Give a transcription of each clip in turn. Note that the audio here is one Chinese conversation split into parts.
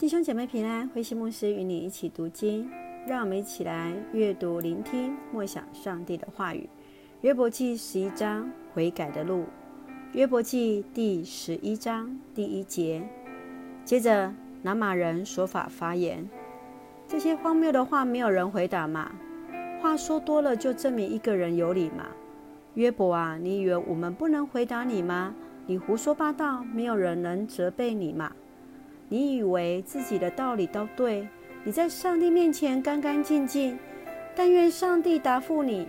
弟兄姐妹平安，慧馨牧师与你一起读经，让我们一起来阅读、聆听、默想上帝的话语。约伯记十一章悔改的路。约伯记第十一章第一节，接着拿马人说法发言：这些荒谬的话，没有人回答吗？话说多了，就证明一个人有理吗？约伯啊，你以为我们不能回答你吗？你胡说八道，没有人能责备你吗？你以为自己的道理都对，你在上帝面前干干净净，但愿上帝答复你，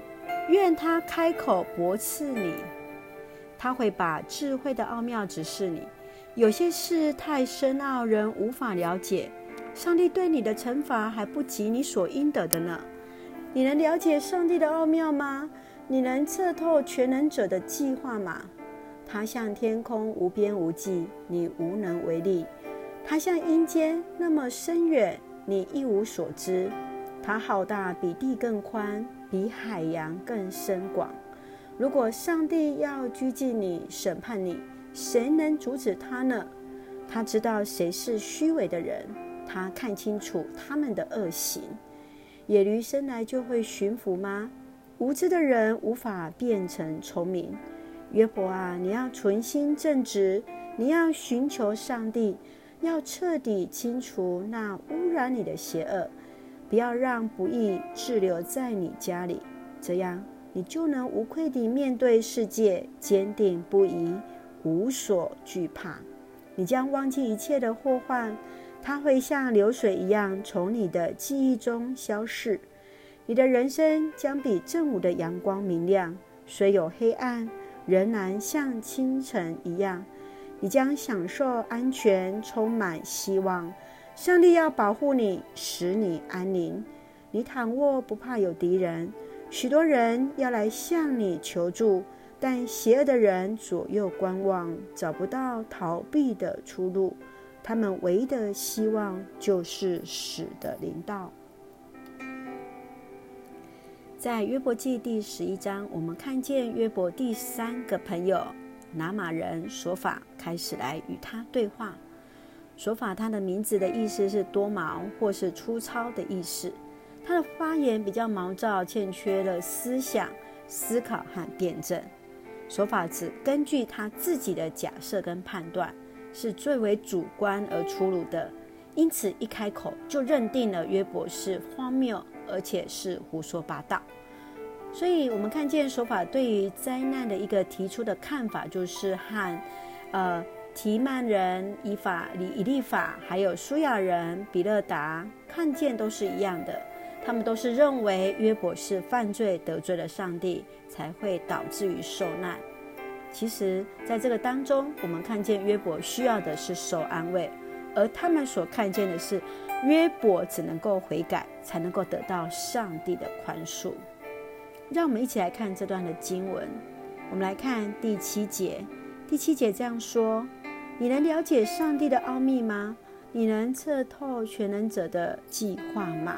愿他开口驳斥你，他会把智慧的奥妙指示你。有些事太深奥，人无法了解。上帝对你的惩罚还不及你所应得的呢。你能了解上帝的奥妙吗？你能测透全能者的计划吗？他像天空无边无际，你无能为力。他像阴间那么深远，你一无所知。他浩大，比地更宽，比海洋更深广。如果上帝要拘禁你、审判你，谁能阻止他呢？他知道谁是虚伪的人，他看清楚他们的恶行。野驴生来就会驯服吗？无知的人无法变成聪明。约伯啊，你要存心正直，你要寻求上帝。要彻底清除那污染你的邪恶，不要让不义滞留在你家里，这样你就能无愧地面对世界，坚定不移，无所惧怕。你将忘记一切的祸患，它会像流水一样从你的记忆中消逝。你的人生将比正午的阳光明亮，虽有黑暗，仍然像清晨一样。你将享受安全，充满希望。上帝要保护你，使你安宁。你躺卧不怕有敌人，许多人要来向你求助，但邪恶的人左右观望，找不到逃避的出路。他们唯一的希望就是死的临到。在约伯记第十一章，我们看见约伯第三个朋友。拿马人索法开始来与他对话。索法他的名字的意思是多毛或是粗糙的意思。他的发言比较毛躁，欠缺了思想、思考和辩证。索法只根据他自己的假设跟判断，是最为主观而粗鲁的，因此一开口就认定了约伯是荒谬，而且是胡说八道。所以，我们看见琐法对于灾难的一个提出的看法，就是和呃提曼人以法以以利法，还有苏亚人比勒达看见都是一样的。他们都是认为约伯是犯罪得罪了上帝，才会导致于受难。其实，在这个当中，我们看见约伯需要的是受安慰，而他们所看见的是约伯只能够悔改，才能够得到上帝的宽恕。让我们一起来看这段的经文。我们来看第七节。第七节这样说：“你能了解上帝的奥秘吗？你能测透全能者的计划吗？”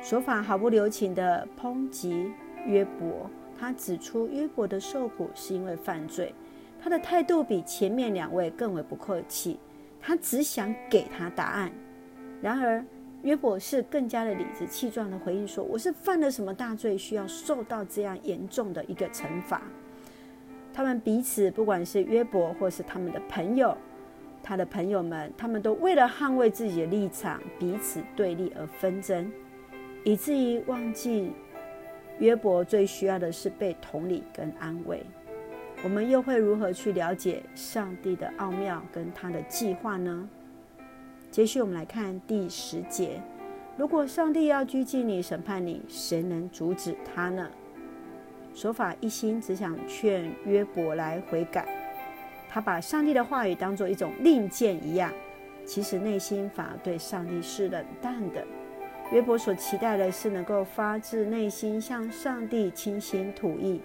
琐法毫不留情地抨击约伯。他指出约伯的受苦是因为犯罪。他的态度比前面两位更为不客气。他只想给他答案。然而，约伯是更加的理直气壮的回应说：“我是犯了什么大罪，需要受到这样严重的一个惩罚？”他们彼此，不管是约伯或是他们的朋友，他的朋友们，他们都为了捍卫自己的立场，彼此对立而纷争，以至于忘记约伯最需要的是被同理跟安慰。我们又会如何去了解上帝的奥妙跟他的计划呢？接续我们来看第十节：如果上帝要拘禁你、审判你，谁能阻止他呢？琐法一心只想劝约伯来悔改，他把上帝的话语当作一种令箭一样，其实内心反而对上帝是冷淡的。约伯所期待的是能够发自内心向上帝倾心吐意。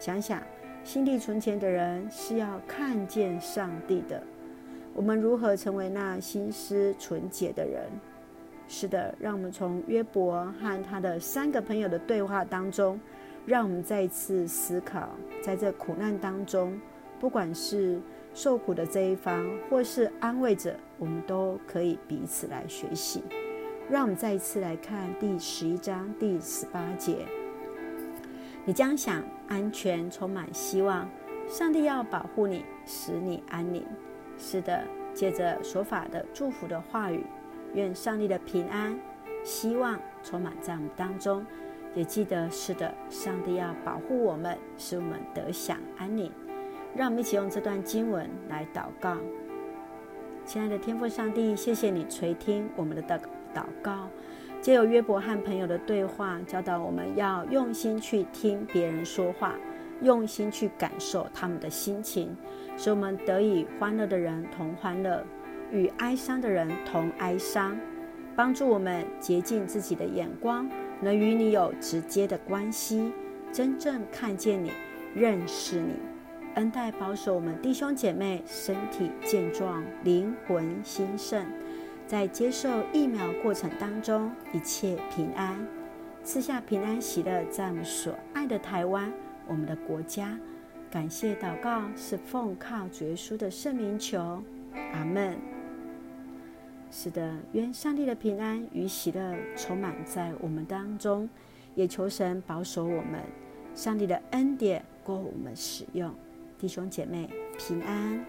想想，心地纯洁的人是要看见上帝的。我们如何成为那心思纯洁的人？是的，让我们从约伯和他的三个朋友的对话当中，让我们再一次思考，在这苦难当中，不管是受苦的这一方，或是安慰者，我们都可以彼此来学习。让我们再一次来看第十一章第十八节：你将想安全，充满希望，上帝要保护你，使你安宁。是的，借着所法的祝福的话语，愿上帝的平安、希望充满在我们当中。也记得，是的，上帝要保护我们，使我们得享安宁。让我们一起用这段经文来祷告。亲爱的天父上帝，谢谢你垂听我们的祷祷告，借由约伯和朋友的对话，教导我们要用心去听别人说话，用心去感受他们的心情，使我们得以欢乐的人同欢乐，与哀伤的人同哀伤，帮助我们洁净自己的眼光。能与你有直接的关系，真正看见你，认识你，恩待保守我们弟兄姐妹身体健壮，灵魂兴盛，在接受疫苗过程当中一切平安，赐下平安喜乐，在我们所爱的台湾，我们的国家，感谢祷告是奉靠主耶稣的圣名求，阿门。是的，愿上帝的平安与喜乐充满在我们当中，也求神保守我们，上帝的恩典够我们使用，弟兄姐妹平安。